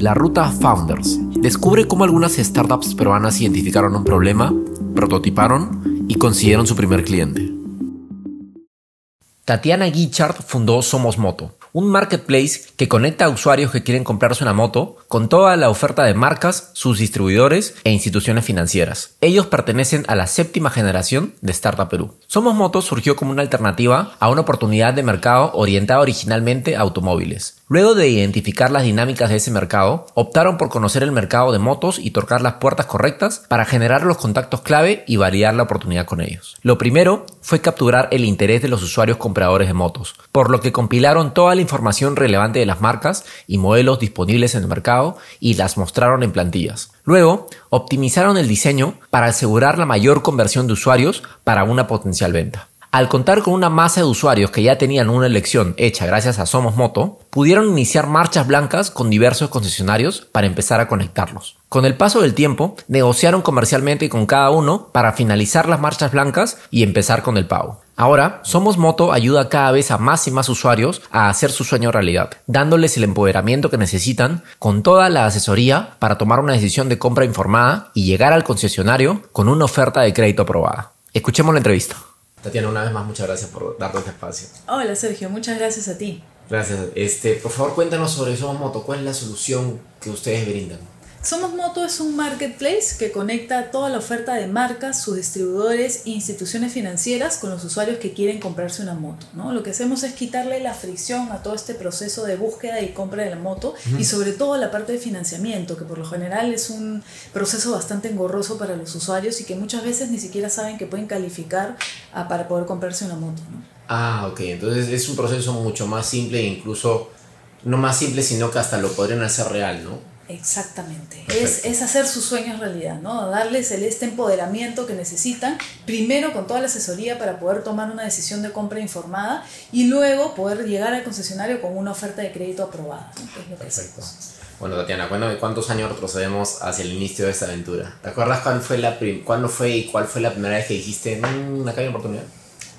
La Ruta Founders. Descubre cómo algunas startups peruanas identificaron un problema, prototiparon y consiguieron su primer cliente. Tatiana Guichard fundó Somos Moto, un marketplace que conecta a usuarios que quieren comprarse una moto con toda la oferta de marcas, sus distribuidores e instituciones financieras. Ellos pertenecen a la séptima generación de Startup Perú. Somos Moto surgió como una alternativa a una oportunidad de mercado orientada originalmente a automóviles. Luego de identificar las dinámicas de ese mercado, optaron por conocer el mercado de motos y tocar las puertas correctas para generar los contactos clave y validar la oportunidad con ellos. Lo primero fue capturar el interés de los usuarios compradores de motos, por lo que compilaron toda la información relevante de las marcas y modelos disponibles en el mercado y las mostraron en plantillas. Luego, optimizaron el diseño para asegurar la mayor conversión de usuarios para una potencial venta. Al contar con una masa de usuarios que ya tenían una elección hecha gracias a Somos Moto, pudieron iniciar marchas blancas con diversos concesionarios para empezar a conectarlos. Con el paso del tiempo, negociaron comercialmente con cada uno para finalizar las marchas blancas y empezar con el pago. Ahora, Somos Moto ayuda cada vez a más y más usuarios a hacer su sueño realidad, dándoles el empoderamiento que necesitan con toda la asesoría para tomar una decisión de compra informada y llegar al concesionario con una oferta de crédito aprobada. Escuchemos la entrevista. Tatiana, una vez más, muchas gracias por darnos este espacio. Hola Sergio, muchas gracias a ti. Gracias. Este, por favor, cuéntanos sobre Somos Moto. ¿Cuál es la solución que ustedes brindan? Somos Moto es un marketplace que conecta toda la oferta de marcas, sus distribuidores e instituciones financieras con los usuarios que quieren comprarse una moto. ¿no? Lo que hacemos es quitarle la fricción a todo este proceso de búsqueda y compra de la moto y sobre todo la parte de financiamiento, que por lo general es un proceso bastante engorroso para los usuarios y que muchas veces ni siquiera saben que pueden calificar para poder comprarse una moto. ¿no? Ah, ok. Entonces es un proceso mucho más simple e incluso no más simple, sino que hasta lo podrían hacer real, ¿no? Exactamente. Es, es, hacer sus sueños realidad, ¿no? Darles el, este empoderamiento que necesitan, primero con toda la asesoría para poder tomar una decisión de compra informada y luego poder llegar al concesionario con una oferta de crédito aprobada. Perfecto. Bueno, Tatiana, ¿cuántos años retrocedemos hacia el inicio de esta aventura? ¿Te acuerdas cuándo fue, la cuándo fue y cuál fue la primera vez que dijiste, mmm, acá hay oportunidad?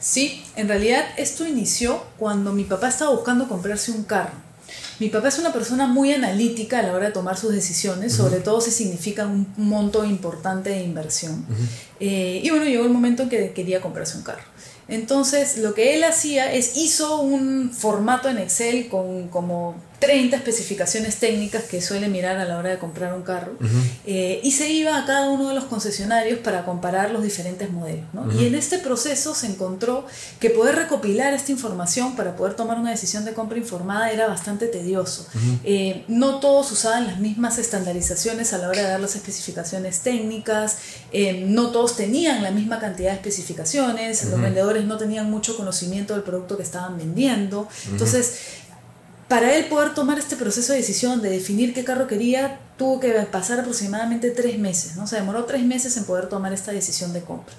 Sí, en realidad esto inició cuando mi papá estaba buscando comprarse un carro. Mi papá es una persona muy analítica a la hora de tomar sus decisiones, sobre todo si significa un monto importante de inversión. Eh, y bueno, llegó el momento en que quería comprarse un carro. Entonces, lo que él hacía es hizo un formato en Excel con como 30 especificaciones técnicas que suele mirar a la hora de comprar un carro eh, y se iba a cada uno de los concesionarios para comparar los diferentes modelos. Y en este proceso se encontró que poder recopilar esta información para poder tomar una decisión de compra informada era bastante tedioso. Eh, no todos usaban las mismas estandarizaciones a la hora de dar las especificaciones técnicas, eh, no todos tenían la misma cantidad de especificaciones, los vendedores no tenían mucho conocimiento del producto que estaban vendiendo. Entonces, para él poder tomar este proceso de decisión, de definir qué carro quería, tuvo que pasar aproximadamente tres meses, ¿no? Se demoró tres meses en poder tomar esta decisión de compra.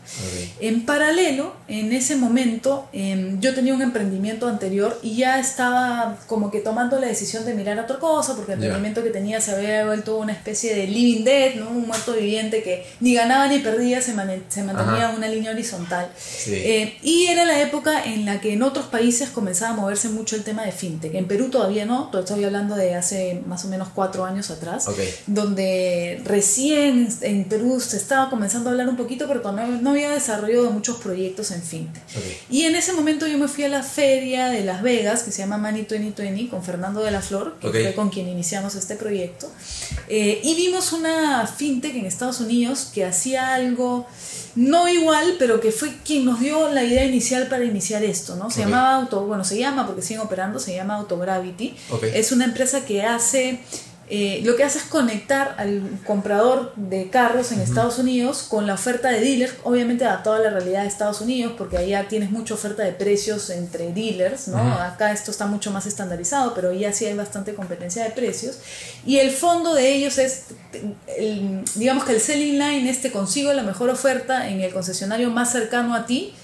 En paralelo, en ese momento, em, yo tenía un emprendimiento anterior y ya estaba como que tomando la decisión de mirar otra cosa, porque el emprendimiento que tenía se había vuelto una especie de living dead, ¿no? Un muerto viviente que ni ganaba ni perdía, se, se mantenía una línea horizontal. Eh, y era la época en la que en otros países comenzaba a moverse mucho el tema de fintech. En Perú todavía no, estoy hablando de hace más o menos cuatro años atrás donde recién en Perú se estaba comenzando a hablar un poquito, pero no, había desarrollado muchos proyectos en fintech. Y en ese momento yo me fui a la feria de Las Vegas, que se llama Money 2020, con Fernando de la Flor, que fue con quien iniciamos este proyecto. Eh, y vimos una fintech en Estados Unidos que hacía algo no igual, pero que fue quien nos dio la idea inicial para iniciar esto, ¿no? Se llamaba Auto, bueno, se llama porque siguen operando, se llama Autogravity. Es una empresa que hace eh, lo que hace es conectar al comprador de carros en Estados Unidos con la oferta de dealers, obviamente adaptado a la realidad de Estados Unidos, porque allá tienes mucha oferta de precios entre dealers, ¿no? Acá esto está mucho más estandarizado, pero ya sí hay bastante competencia de precios. Y el fondo de ellos es, digamos que el selling line este consigo la mejor oferta en el concesionario más cercano a ti,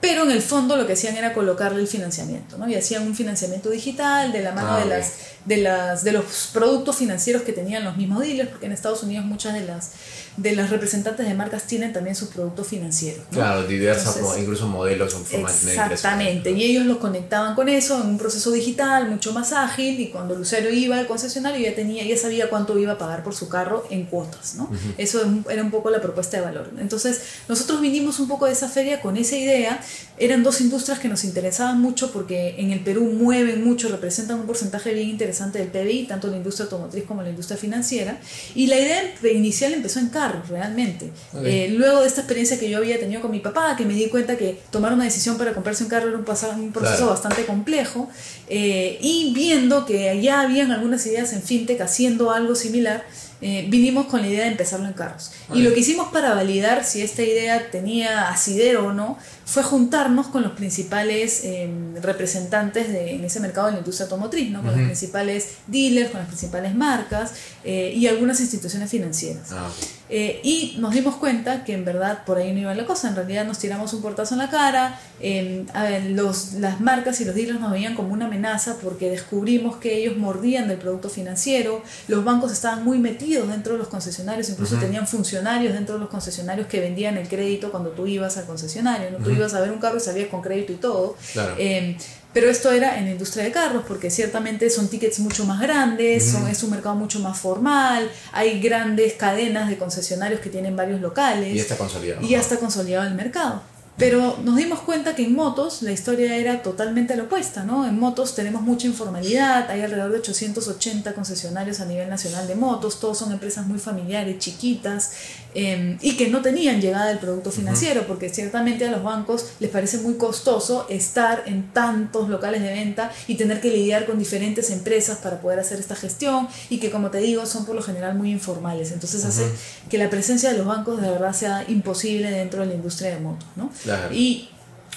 pero en el fondo lo que hacían era colocarle el financiamiento, ¿no? Y hacían un financiamiento digital de la mano Ah, de, las, de, las, de los productos financieros que tenían los mismos dealers, porque en Estados Unidos muchas de las, de las representantes de marcas tienen también sus productos financieros. ¿no? Claro, diversas, incluso modelos impresión. Exactamente, y ellos lo conectaban con eso en un proceso digital mucho más ágil y cuando usuario iba al concesionario ya tenía ya sabía cuánto iba a pagar por su carro en cuotas, ¿no? Eso era un poco la propuesta de valor. Entonces, nosotros vinimos un poco de esa feria con esa idea. Eran dos industrias que nos interesaban mucho porque en el Perú mueven mucho, representan un porcentaje bien interesante del PBI, tanto la industria automotriz como la industria financiera. Y la idea inicial empezó en carros, realmente. Eh, luego de esta experiencia que yo había tenido con mi papá, que me di cuenta que tomar una decisión para comprarse un carro era un, un proceso Claro. bastante complejo, eh, y viendo que ya habían algunas ideas en fintech haciendo algo similar, eh, vinimos con la idea de empezarlo en carros. Y lo que hicimos para validar si esta idea tenía asidero o no, fue juntarnos con los principales eh, representantes de, en ese mercado de la industria automotriz, ¿no? con los principales dealers, con las principales marcas eh, y algunas instituciones financieras. Ah. Eh, y nos dimos cuenta que en verdad por ahí no iba la cosa, en realidad nos tiramos un portazo en la cara, eh, los, las marcas y los dealers nos veían como una amenaza porque descubrimos que ellos mordían del producto financiero, los bancos estaban muy metidos dentro de los concesionarios, incluso tenían funcionarios dentro de los concesionarios que vendían el crédito cuando tú ibas al concesionario, ¿no? tú ibas a ver un carro y salías con crédito y todo. Claro. Eh, pero esto era en la industria de carros, porque ciertamente son tickets mucho más grandes, son, es un mercado mucho más formal, hay grandes cadenas de concesionarios que tienen varios locales y ya está consolidado. y ya está consolidado el mercado. Pero nos dimos cuenta que en motos la historia era totalmente la opuesta, ¿no? En motos tenemos mucha informalidad, hay alrededor de 880 concesionarios a nivel nacional de motos, todos son empresas muy familiares, chiquitas, eh, y que no tenían llegada del producto financiero, porque ciertamente a los bancos les parece muy costoso estar en tantos locales de venta y tener que lidiar con diferentes empresas para poder hacer esta gestión, y que como te digo, son por lo general muy informales. Entonces hace que la presencia de los bancos de verdad sea imposible dentro de la industria de motos, ¿no? Y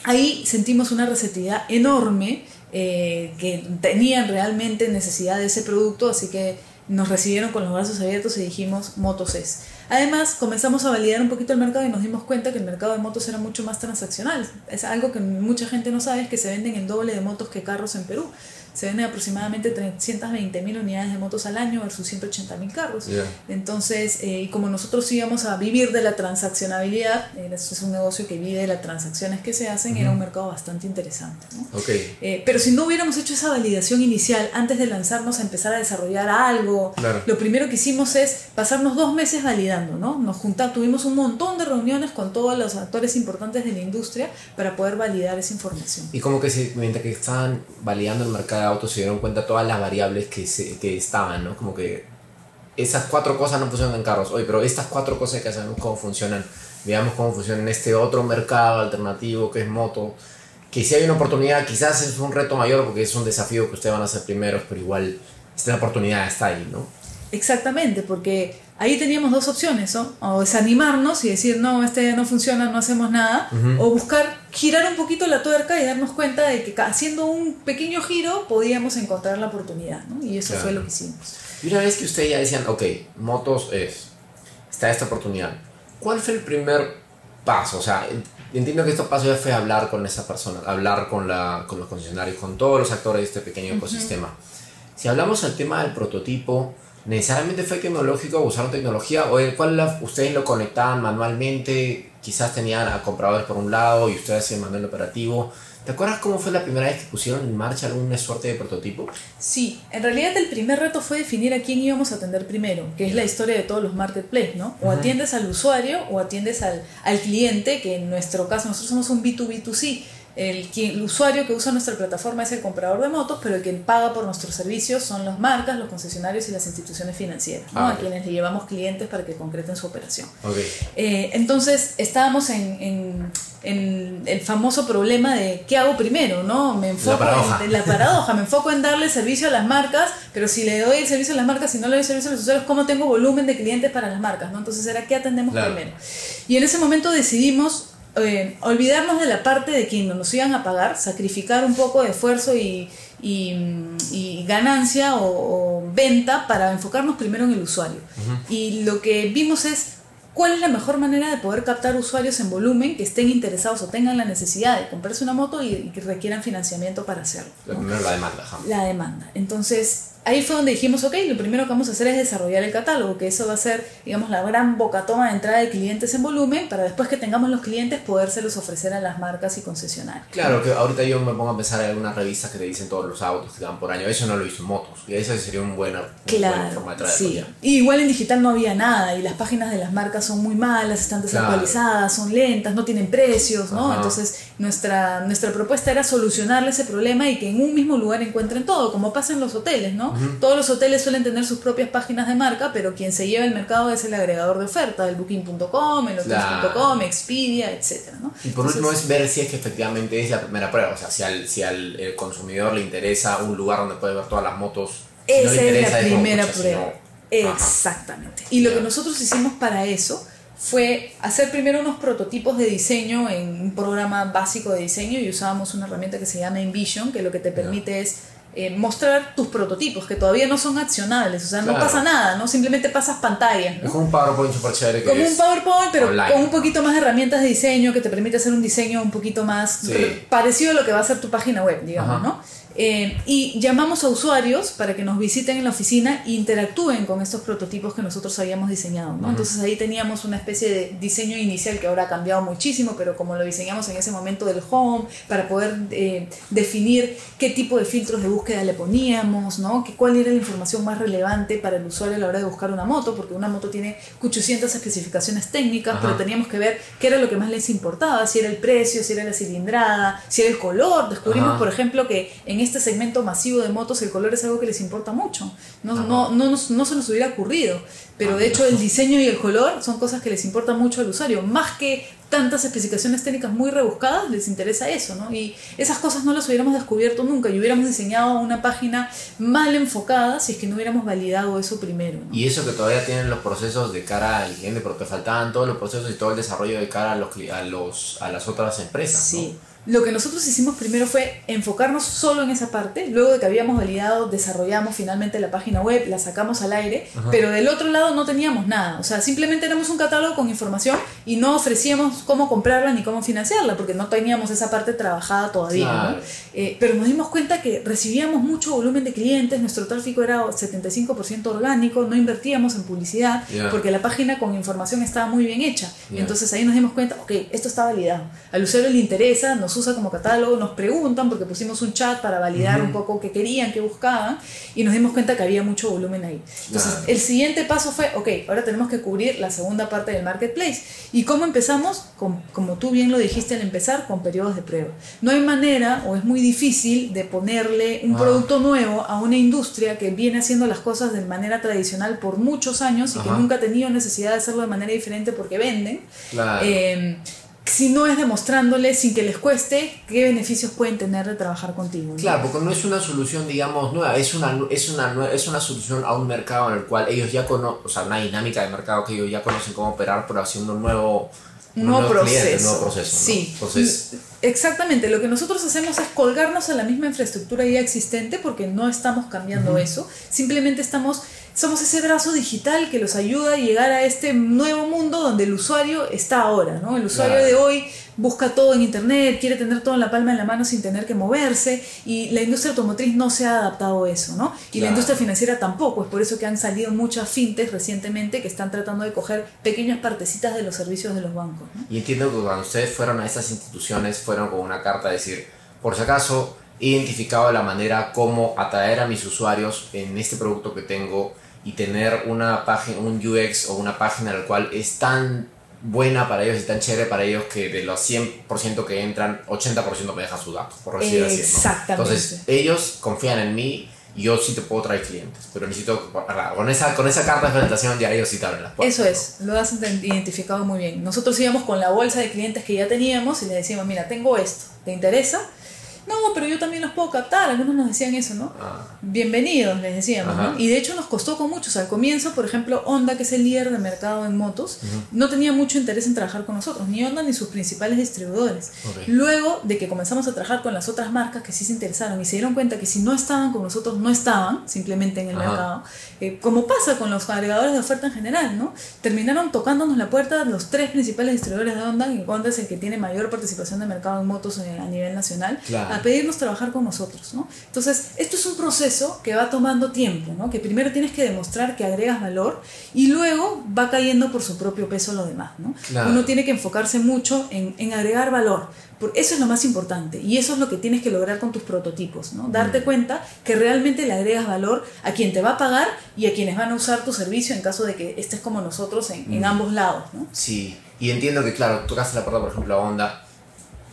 ahí sentimos una receptividad enorme, eh, que tenían realmente necesidad de ese producto, así que nos recibieron con los brazos abiertos y dijimos, motos es. Además, comenzamos a validar un poquito el mercado y nos dimos cuenta que el mercado de motos era mucho más transaccional. Es algo que mucha gente no sabe, es que se venden el doble de motos que carros en Perú. Se venden aproximadamente 320 mil unidades de motos al año versus 180 mil carros. Ya. Entonces, eh, y como nosotros íbamos a vivir de la transaccionabilidad, eh, esto es un negocio que vive de las transacciones que se hacen, era un mercado bastante interesante. ¿no? Ok. Eh, pero si no hubiéramos hecho esa validación inicial antes de lanzarnos a empezar a desarrollar algo, Claro. lo primero que hicimos es pasarnos dos meses validando, ¿no? Nos juntamos, tuvimos un montón de reuniones con todos los actores importantes de la industria para poder validar esa información. Y como que se, mientras que estaban validando el mercado de autos se dieron cuenta todas las variables que, se, que estaban, ¿no? Como que esas cuatro cosas no funcionan en carros. Oye, pero estas cuatro cosas que sabemos cómo funcionan, veamos cómo funciona en este otro mercado alternativo que es moto. Que si hay una oportunidad, quizás es un reto mayor porque es un desafío que ustedes van a hacer primeros, pero igual esta oportunidad está ahí, ¿no? Exactamente, porque ahí teníamos dos opciones, ¿no? O desanimarnos y decir, no, este no funciona, no hacemos nada, Ujú. o buscar girar un poquito la tuerca y darnos cuenta de que haciendo un pequeño giro podíamos encontrar la oportunidad, ¿no? Y eso Claro. fue lo que hicimos. Y una vez que ustedes ya decían, ok, motos es, está esta oportunidad, ¿cuál fue el primer paso? O sea, en- entiendo que este paso ya fue hablar con esa persona, hablar con, la, con los concesionarios, con todos los actores de este pequeño ecosistema. Si hablamos del tema del prototipo, ¿necesariamente fue tecnológico usaron tecnología? ¿O el cual la- ustedes lo conectaban manualmente? Quizás tenían a compradores por un lado y ustedes hacían manual operativo. ¿Te acuerdas cómo fue la primera vez que pusieron en marcha alguna suerte de prototipo? Sí, en realidad el primer reto fue definir a quién íbamos a atender primero, que es la historia de todos los marketplaces, ¿no? O atiendes al usuario o atiendes al, al cliente, que en nuestro caso nosotros somos un B2B2C. El, quien- el usuario que usa nuestra plataforma es el comprador de motos, pero el quien paga por nuestros servicios son las marcas, los concesionarios y las instituciones financieras, ¿no? Ah, a ok. quienes le llevamos clientes para que concreten su operación. Ok. Eh, entonces estábamos en, en- en el famoso problema de qué hago primero, ¿no? Me enfoco paradoja. en, la paradoja, me enfoco en darle servicio a las marcas, pero si le doy el servicio a las marcas y no le doy servicio a los usuarios, ¿cómo tengo volumen de clientes para las marcas? ¿no? Entonces era qué atendemos Claro. primero. Y en ese momento decidimos eh, olvidarnos de la parte de quien nos iban a pagar, sacrificar un poco de esfuerzo y, y, mm, y ganancia o, o venta para enfocarnos primero en el usuario. Y lo que vimos es ¿Cuál es la mejor manera de poder captar usuarios en volumen que estén interesados o tengan la necesidad de comprarse una moto y, que requieran financiamiento para hacerlo? Primero la demanda. La demanda. Entonces, ahí fue donde dijimos, ok, lo primero que vamos a hacer es desarrollar el catálogo, que eso va a ser, digamos, la gran bocatoma de entrada de clientes en volumen, para después que tengamos los clientes podérselos ofrecer a las marcas y concesionarios. Claro, que ahorita yo me pongo a pensar en algunas revistas que te dicen todos los autos que te dan por año, eso no lo hizo motos, y eso sería un buena, claro, forma de traer sí. Y igual en digital no había nada, y las páginas de las marcas son muy malas, están desactualizadas, son lentas, no tienen precios, ¿no? Entonces, nuestra, nuestra propuesta era solucionarle ese problema y que en un mismo lugar encuentren todo, como pasa en los hoteles, ¿no? Todos los hoteles suelen tener sus propias páginas de marca, pero quien se lleva el mercado es el agregador de oferta, el booking.com, el hotels.com, Expedia, etc. Y por último es ver si es que efectivamente es la primera prueba, o sea, si al, si al eh, consumidor le interesa un lugar donde puede ver todas las motos. Esa es la primera prueba. Exactamente. Y lo que nosotros hicimos para eso fue hacer primero unos prototipos de diseño en un programa básico de diseño y usábamos una herramienta que se llama InVision, que lo que te permite es eh, mostrar tus prototipos que todavía no son accionables, o sea, no pasa nada, ¿no? Simplemente pasas pantalla. Es como un PowerPoint super chévere. como un PowerPoint, pero con un poquito más de herramientas de diseño que te permite hacer un diseño un poquito más parecido a lo que va a ser tu página web, digamos, ¿no? Eh, y llamamos a usuarios para que nos visiten en la oficina e interactúen con estos prototipos que nosotros habíamos diseñado. ¿no? Entonces ahí teníamos una especie de diseño inicial que ahora ha cambiado muchísimo, pero como lo diseñamos en ese momento del home, para poder eh, definir qué tipo de filtros de búsqueda le poníamos, ¿no? que, cuál era la información más relevante para el usuario a la hora de buscar una moto, porque una moto tiene 800 especificaciones técnicas, pero teníamos que ver qué era lo que más les importaba, si era el precio, si era la cilindrada, si era el color. Descubrimos, por ejemplo, que en este segmento masivo de motos el color es algo que les importa mucho. No, no, no, no, se nos hubiera ocurrido. Pero de hecho el diseño y el color son cosas que les importan mucho al usuario. Más que tantas especificaciones técnicas muy rebuscadas, les interesa eso, ¿no? Y esas cosas no las hubiéramos descubierto nunca y hubiéramos diseñado una página mal enfocada si es que no hubiéramos validado eso primero. Y eso que todavía tienen los procesos de cara al cliente, porque faltaban todos los procesos y todo el desarrollo de cara a, los, a, los, a las otras empresas. Sí. Lo que nosotros hicimos primero fue enfocarnos solo en esa parte, luego de que habíamos validado, desarrollamos finalmente la página web, la sacamos al aire, pero del otro lado no teníamos nada, o sea, simplemente éramos un catálogo con información y no ofrecíamos cómo comprarla ni cómo financiarla, porque no teníamos esa parte trabajada todavía, eh, pero nos dimos cuenta que recibíamos mucho volumen de clientes, nuestro tráfico era 75% orgánico, no invertíamos en publicidad, porque la página con información estaba muy bien hecha, entonces ahí nos dimos cuenta, ok, esto está validado, al usuario le interesa, nos usa como catálogo, nos preguntan, porque pusimos un chat para validar un poco qué querían, qué buscaban, y nos dimos cuenta que había mucho volumen ahí. Entonces, el siguiente paso fue, ok, ahora tenemos que cubrir la segunda parte del marketplace. ¿Y cómo empezamos? Con, como tú bien lo dijiste al empezar, con periodos de prueba. No hay manera, o es muy difícil, de ponerle un ah. producto nuevo a una industria que viene haciendo las cosas de manera tradicional por muchos años y que nunca ha tenido necesidad de hacerlo de manera diferente porque venden. Claro. Eh, si no es demostrándoles sin que les cueste qué beneficios pueden tener de trabajar contigo. Claro, porque no es una solución, digamos, nueva, es una, es una, es una solución a un mercado en el cual ellos ya conocen, o sea, una dinámica de mercado que ellos ya conocen cómo operar, pero haciendo un nuevo, un nuevo, proceso. nuevo proceso. Sí. Exactamente, lo que nosotros hacemos es colgarnos a la misma infraestructura ya existente porque no estamos cambiando eso, simplemente estamos somos ese brazo digital que los ayuda a llegar a este nuevo mundo donde el usuario está ahora, ¿no? El usuario de hoy busca todo en internet, quiere tener todo en la palma de la mano sin tener que moverse y la industria automotriz no se ha adaptado a eso, ¿no? Y la industria financiera tampoco, es por eso que han salido muchas fintes recientemente que están tratando de coger pequeñas partecitas de los servicios de los bancos. Y entiendo que cuando ustedes fueron a esas instituciones fueron con una carta a decir, por si acaso he identificado la manera como atraer a mis usuarios en este producto que tengo y tener una página, un UX o una página la cual es tan buena para ellos y tan chévere para ellos que de los 100% que entran, 80% me deja su dato, por decirlo así. Exactamente. Entonces, ellos confían en mí yo sí te puedo traer clientes, pero necesito, con esa, con esa carta de presentación ya ellos sí te abren las puertas. Eso es, lo has identificado muy bien. Nosotros íbamos con la bolsa de clientes que ya teníamos y le decíamos, mira, tengo esto, ¿te interesa? No, pero yo también los puedo captar, algunos nos decían eso, ¿no? Ah. Bienvenidos, les decíamos. ¿no? Y de hecho nos costó con muchos. Al comienzo, por ejemplo, Honda, que es el líder de mercado en motos, no tenía mucho interés en trabajar con nosotros, ni Honda ni sus principales distribuidores. Luego de que comenzamos a trabajar con las otras marcas que sí se interesaron y se dieron cuenta que si no estaban con nosotros, no estaban simplemente en el Ajá. mercado, eh, como pasa con los agregadores de oferta en general, ¿no? Terminaron tocándonos la puerta los tres principales distribuidores de Honda, y Honda es el que tiene mayor participación de mercado en motos eh, a nivel nacional, Claro. A pedirnos trabajar con nosotros, ¿no? Entonces, esto es un proceso que va tomando tiempo, ¿no? Que primero tienes que demostrar que agregas valor y luego va cayendo por su propio peso lo demás, ¿no? Claro. Uno tiene que enfocarse mucho en, en agregar valor, eso es lo más importante y eso es lo que tienes que lograr con tus prototipos, ¿no? Darte cuenta que realmente le agregas valor a quien te va a pagar y a quienes van a usar tu servicio en caso de que estés como nosotros en, en ambos lados, ¿no? Sí, y entiendo que, claro, tocaste la puerta, por ejemplo, a Honda,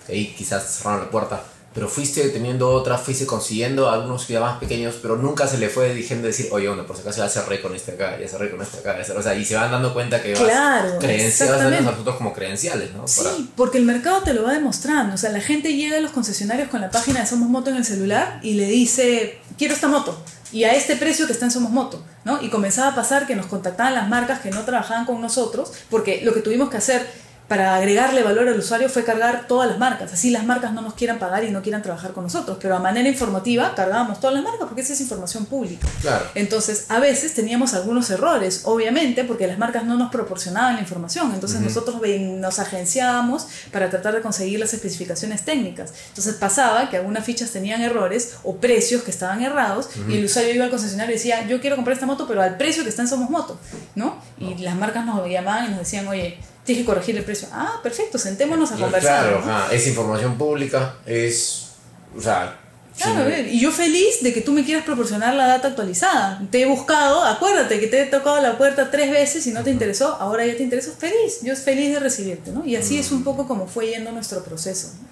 que ahí quizás cerraron la puerta, pero fuiste teniendo otras, fuiste consiguiendo algunos ya más pequeños, pero nunca se le fue diciendo decir, oye, Honda, por si acaso ya cerré con este acá, ya cerré con este acá, ya cerré". o sea, y se van dando cuenta que Claro, vas a nosotros como credenciales, ¿no? Para- Sí, porque el mercado te lo va demostrando. O sea, la gente llega a los concesionarios con la página de Somos Moto en el celular y le dice, quiero esta moto. Y a este precio que está en Somos Moto, ¿no? Y comenzaba a pasar que nos contactaban las marcas que no trabajaban con nosotros, porque lo que tuvimos que hacer para agregarle valor al usuario fue cargar todas las marcas. Así las marcas no nos quieran pagar y no quieran trabajar con nosotros. Pero a manera informativa cargábamos todas las marcas porque esa es información pública. Claro. Entonces, a veces teníamos algunos errores, obviamente, porque las marcas no nos proporcionaban la información. Entonces, nosotros ven- nos agenciábamos para tratar de conseguir las especificaciones técnicas. Entonces, pasaba que algunas fichas tenían errores o precios que estaban errados y el usuario iba al concesionario y decía, yo quiero comprar esta moto, pero al precio que está en Somos Moto, ¿no? Y las marcas nos llamaban y nos decían, oye, tienes que corregir el precio. Ah, perfecto, sentémonos a conversar. Claro, es información pública, es, o sea... Claro, sí, a ver, y yo feliz de que tú me quieras proporcionar la data actualizada. Te he buscado, acuérdate que te he tocado la puerta tres veces y no te interesó, ahora ya te interesó, feliz, yo es feliz de recibirte, ¿no? Y así es un poco como fue yendo nuestro proceso. ¿no?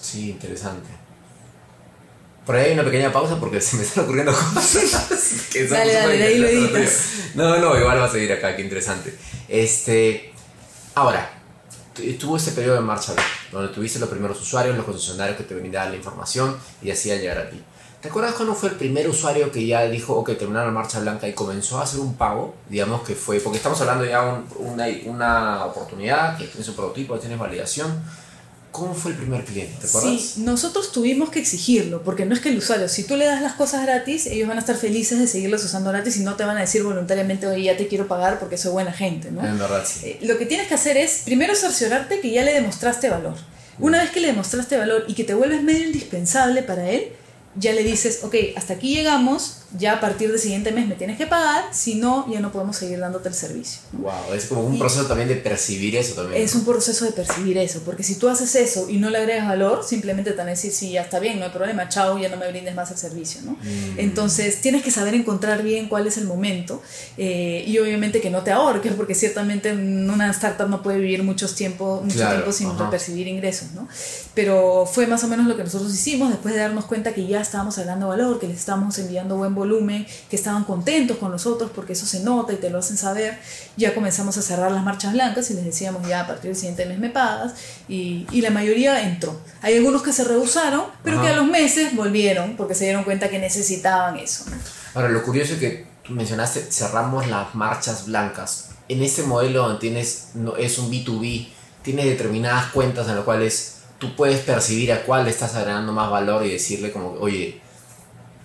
Sí, interesante. Por ahí hay una pequeña pausa porque se me están ocurriendo cosas. que son Dale, dale, de ahí lo. No, no, igual va a seguir acá, qué interesante. Este. Ahora, tu- tuvo este periodo de marcha donde tuviste los primeros usuarios, los concesionarios que te brindaban la información y hacían llegar a ti. ¿Te acuerdas cuándo fue el primer usuario que ya dijo, ok, terminaron la marcha blanca y comenzó a hacer un pago? Digamos que fue, porque estamos hablando ya de una, una oportunidad, que tienes un prototipo, tienes validación. ¿Cómo fue el primer cliente? ¿Te acuerdas? Sí, nosotros tuvimos que exigirlo, porque no es que el usuario, si tú le das las cosas gratis, ellos van a estar felices de seguirlas usando gratis y no te van a decir voluntariamente, oye, ya te quiero pagar porque soy buena gente, ¿no? En verdad, sí. Eh, lo que tienes que hacer es primero cerciorarte que ya le demostraste valor. Una vez que le demostraste valor y que te vuelves medio indispensable para él, ya le dices, ok, hasta aquí llegamos, ya a partir del siguiente mes me tienes que pagar, si no, ya no podemos seguir dándote el servicio. Wow, es como un Y- proceso también de percibir eso también. Es un proceso de percibir eso, porque si tú haces eso y no le agregas valor, simplemente te van a decir, sí, ya está bien, no hay problema, chao, ya no me brindes más el servicio, ¿no? Mm. Entonces, tienes que saber encontrar bien cuál es el momento eh, y obviamente que no te ahorques, porque ciertamente una startup no puede vivir muchos tiempo, mucho Claro, tiempo sin ajá. percibir ingresos, ¿no? Pero fue más o menos lo que nosotros hicimos después de darnos cuenta que ya estábamos agregando valor, que les estábamos enviando buen volumen, que estaban contentos con nosotros porque eso se nota y te lo hacen saber. Ya comenzamos a cerrar las marchas blancas y les decíamos ya a partir del siguiente mes me pagas y, y la mayoría entró. Hay algunos que se rehusaron, pero Ajá. que a los meses volvieron porque se dieron cuenta que necesitaban eso. ¿no? Ahora, lo curioso es que mencionaste, cerramos las marchas blancas. En este modelo donde tienes, no, es un B2B, tienes determinadas cuentas en las cuales tú puedes percibir a cuál le estás agregando más valor y decirle como, oye,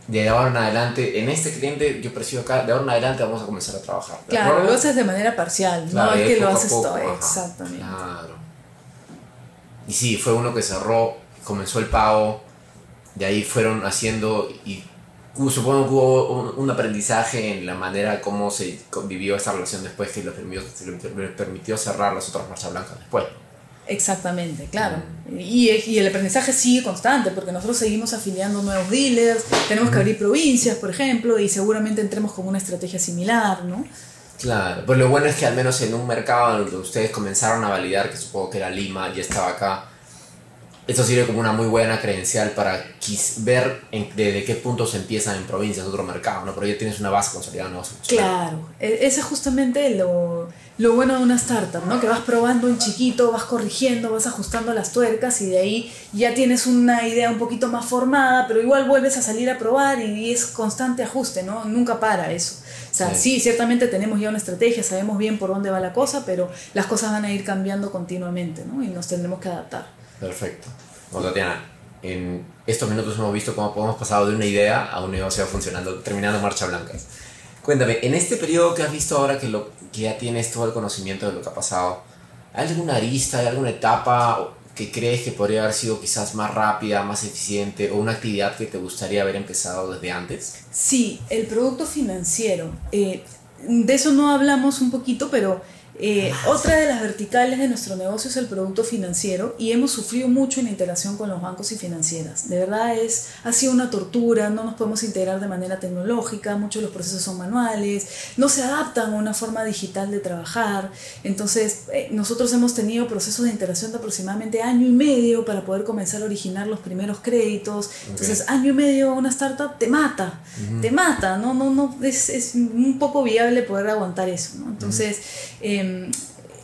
de ahora en adelante, en este cliente yo percibo acá, de ahora en adelante vamos a comenzar a trabajar. ¿de Claro, acuerdo? lo haces de manera parcial, Claro, no es que lo haces poco, todo. ajá, Exactamente. Claro. Y sí, fue uno que cerró, comenzó el pago, de ahí fueron haciendo y supongo que hubo un, un aprendizaje en la manera como se vivió esta relación después que les permitió, permitió cerrar las otras marchas blancas después. Exactamente, claro. Y, y el aprendizaje sigue constante porque nosotros seguimos afiliando nuevos dealers, tenemos que abrir provincias, por ejemplo, y seguramente entremos con una estrategia similar, ¿no? Claro, pues lo bueno es que al menos en un mercado donde ustedes comenzaron a validar, que supongo que era Lima, ya estaba acá, Esto sirve como una muy buena credencial para ver desde qué punto se empiezan en provincias, otro mercado, ¿no? Pero ya tienes una base consolidada, ¿no? Claro, e, ese es justamente lo, lo bueno de una startup, ¿no? Que vas probando en chiquito, vas corrigiendo, vas ajustando las tuercas y de ahí ya tienes una idea un poquito más formada, pero igual vuelves a salir a probar y es constante ajuste, ¿no? Nunca para eso. O sea, sí. ciertamente tenemos ya una estrategia, sabemos bien por dónde va la cosa, pero las cosas van a ir cambiando continuamente, ¿no? Y nos tendremos que adaptar. Perfecto. Bueno, Tatiana, en estos minutos hemos visto cómo hemos pasado de una idea a un negocio funcionando, terminando marcha blanca. Cuéntame, en este periodo que has visto ahora que, lo, que ya tienes todo el conocimiento de lo que ha pasado, ¿hay alguna arista, hay alguna etapa que crees que podría haber sido quizás más rápida, más eficiente o una actividad que te gustaría haber empezado desde antes? Sí, el producto financiero. Eh, de eso no hablamos un poquito, pero eh, otra de las verticales de nuestro negocio es el producto financiero y hemos sufrido mucho en interacción con los bancos y financieras. De verdad es, ha sido una tortura, no nos podemos integrar de manera tecnológica, muchos de los procesos son manuales, no se adaptan a una forma digital de trabajar. Entonces, eh, nosotros hemos tenido procesos de interacción de aproximadamente año y medio para poder comenzar a originar los primeros créditos. Entonces, año y medio una startup te mata, te mata, no, no, no, es, es, un poco viable poder aguantar eso. ¿no? Entonces, Em,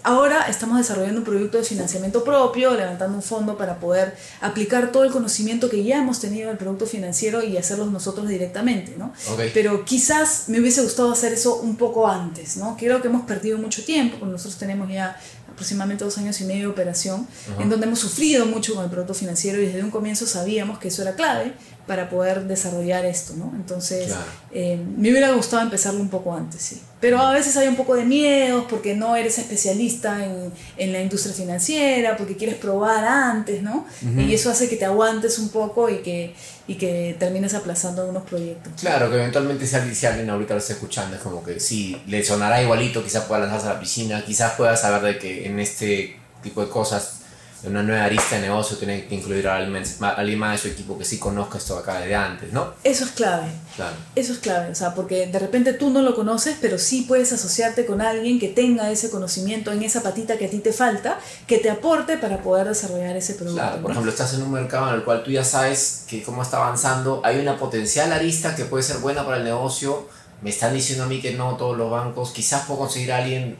ahora estamos desarrollando un proyecto de financiamiento propio, levantando un fondo para poder aplicar todo el conocimiento que ya hemos tenido del producto financiero y hacerlo nosotros directamente, ¿no? Pero quizás me hubiese gustado hacer eso un poco antes, ¿no? Creo que hemos perdido mucho tiempo, nosotros tenemos ya aproximadamente dos años y medio de operación, en donde hemos sufrido mucho con el producto financiero y desde un comienzo sabíamos que eso era clave para poder desarrollar esto, ¿no? Entonces, eh, me hubiera gustado empezarlo un poco antes, sí. Pero a veces hay un poco de miedos porque no eres especialista en, en la industria financiera, porque quieres probar antes, ¿no? Y eso hace que te aguantes un poco y que, y que termines aplazando algunos proyectos. Claro, que eventualmente si alguien, ahorita lo está escuchando, es como que sí, le sonará igualito, quizás pueda lanzarse a la piscina, quizás pueda saber de que en este tipo de cosas una nueva arista de negocio tiene que incluir a alguien, más de su equipo que sí conozca esto acá de antes, ¿no? Eso es clave. Claro. Eso es clave, o sea, porque de repente tú no lo conoces, pero sí puedes asociarte con alguien que tenga ese conocimiento en esa patita que a ti te falta, que te aporte para poder desarrollar ese producto. Claro, por ejemplo, estás en un mercado en el cual tú ya sabes que cómo está avanzando, hay una potencial arista que puede ser buena para el negocio, me están diciendo a mí que no todos los bancos, quizás puedo conseguir a alguien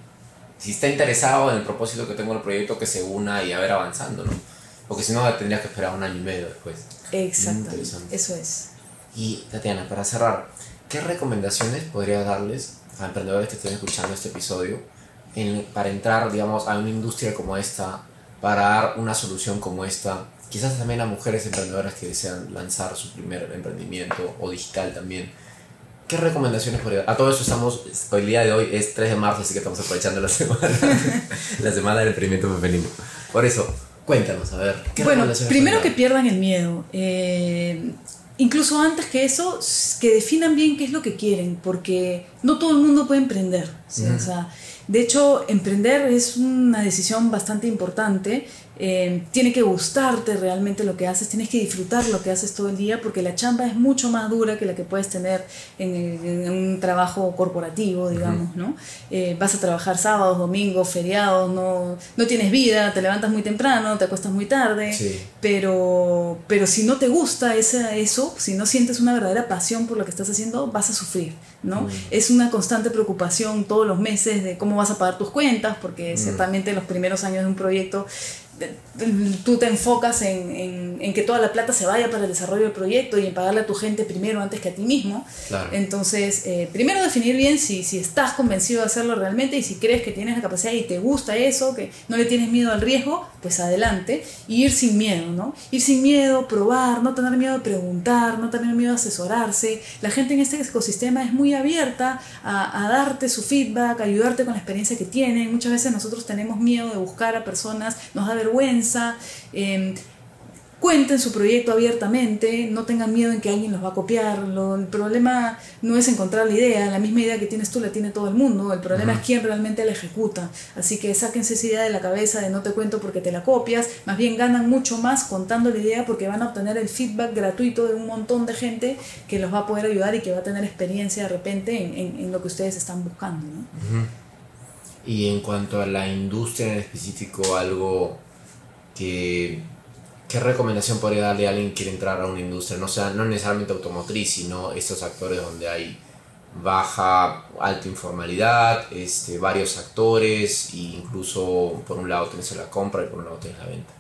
si está interesado en el propósito que tengo el proyecto, que se una y a ver avanzando, ¿no? Porque si no, tendrías que esperar un año y medio después. Exacto. Eso es. Y Tatiana, para cerrar, ¿qué recomendaciones podrías darles a emprendedores que estén escuchando este episodio para entrar, digamos, a una industria como esta, para dar una solución como esta? Quizás también a mujeres emprendedoras que desean lanzar su primer emprendimiento o digital también ¿Qué recomendaciones podría A todo eso estamos, el día de hoy es 3 de marzo, así que estamos aprovechando la semana, la semana del emprendimiento femenino. Por eso, cuéntanos, a ver. ¿qué bueno, primero que pierdan el miedo. Eh, incluso antes que eso, que definan bien qué es lo que quieren, porque no todo el mundo puede emprender. o sea, de hecho, emprender es una decisión bastante importante eh, tiene que gustarte realmente lo que haces, tienes que disfrutar lo que haces todo el día porque la chamba es mucho más dura que la que puedes tener en, un trabajo corporativo, digamos, ¿no? Eh, vas a trabajar sábados, domingos, feriados, no, no tienes vida, te levantas muy temprano, te acuestas muy tarde, pero, pero si no te gusta esa, eso, si no sientes una verdadera pasión por lo que estás haciendo, vas a sufrir, ¿no? Es una constante preocupación todos los meses de cómo vas a pagar tus cuentas, porque ciertamente los primeros años de un proyecto tú te enfocas en, en, que toda la plata se vaya para el desarrollo del proyecto y en pagarle a tu gente primero antes que a ti mismo. Entonces, eh, primero definir bien si, si estás convencido de hacerlo realmente y si crees que tienes la capacidad y te gusta eso, que no le tienes miedo al riesgo, pues adelante. Y ir sin miedo, ¿no? Ir sin miedo, probar, no tener miedo de preguntar, no tener miedo de asesorarse. La gente en este ecosistema es muy abierta a, a darte su feedback, a ayudarte con la experiencia que tienen. Muchas veces nosotros tenemos miedo de buscar a personas, nos da vergüenza. Eh, cuenten su proyecto abiertamente, no tengan miedo en que alguien los va a copiar. el problema no es encontrar la idea, la misma idea que tienes tú la tiene todo el mundo, el problema es quién realmente la ejecuta. Así que sáquense esa idea de la cabeza de no te cuento porque te la copias, más bien ganan mucho más contando la idea porque van a obtener el feedback gratuito de un montón de gente que los va a poder ayudar y que va a tener experiencia de repente en, lo que ustedes están buscando. Y en cuanto a la industria en específico, algo que ¿Qué recomendación podría darle a alguien que quiere entrar a una industria? No, sea, no necesariamente automotriz, sino estos actores donde hay baja, alta informalidad, este, varios actores e incluso por un lado tienes la compra y por un lado tienes la venta.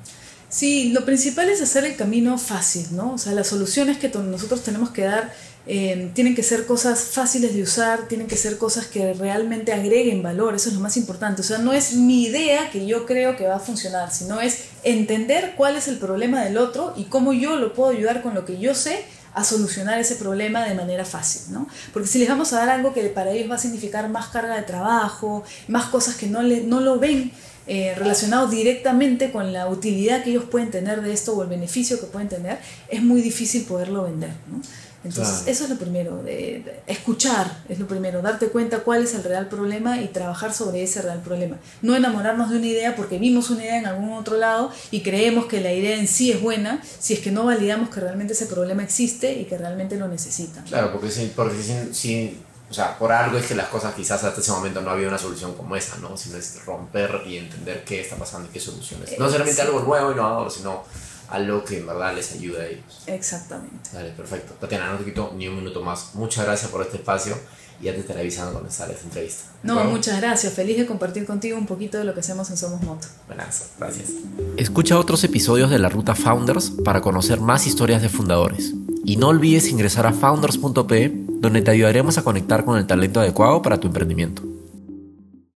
Sí, lo principal es hacer el camino fácil, ¿no? O sea, las soluciones que nosotros tenemos que dar eh, tienen que ser cosas fáciles de usar, tienen que ser cosas que realmente agreguen valor, eso es lo más importante. O sea, no es mi idea que yo creo que va a funcionar, sino es entender cuál es el problema del otro y cómo yo lo puedo ayudar con lo que yo sé a solucionar ese problema de manera fácil, ¿no? Porque si les vamos a dar algo que para ellos va a significar más carga de trabajo, más cosas que no, le, no lo ven eh, relacionado directamente con la utilidad que ellos pueden tener de esto o el beneficio que pueden tener, es muy difícil poderlo vender, ¿no? Entonces, eso es lo primero, de, escuchar es lo primero, darte cuenta cuál es el real problema y trabajar sobre ese real problema. No enamorarnos de una idea porque vimos una idea en algún otro lado y creemos que la idea en sí es buena si es que no validamos que realmente ese problema existe y que realmente lo necesitan. Claro, porque, si, porque si, o sea, por algo es que las cosas quizás hasta ese momento no había una solución como esa, ¿no? Sino es romper y entender qué está pasando y qué soluciones. No solamente algo nuevo, y innovador, sino algo que en verdad les ayude a ellos. Exactamente. Dale, perfecto. Tatiana, no te quito ni un minuto más. Muchas gracias por este espacio y ya te estaré avisando cuando sale esta entrevista. No, muchas gracias. Feliz de compartir contigo un poquito de lo que hacemos en Somos Moto. Buenas, gracias. Escucha otros episodios de la Ruta Founders para conocer más historias de fundadores. Y no olvides ingresar a founders.pe, donde te ayudaremos a conectar con el talento adecuado para tu emprendimiento.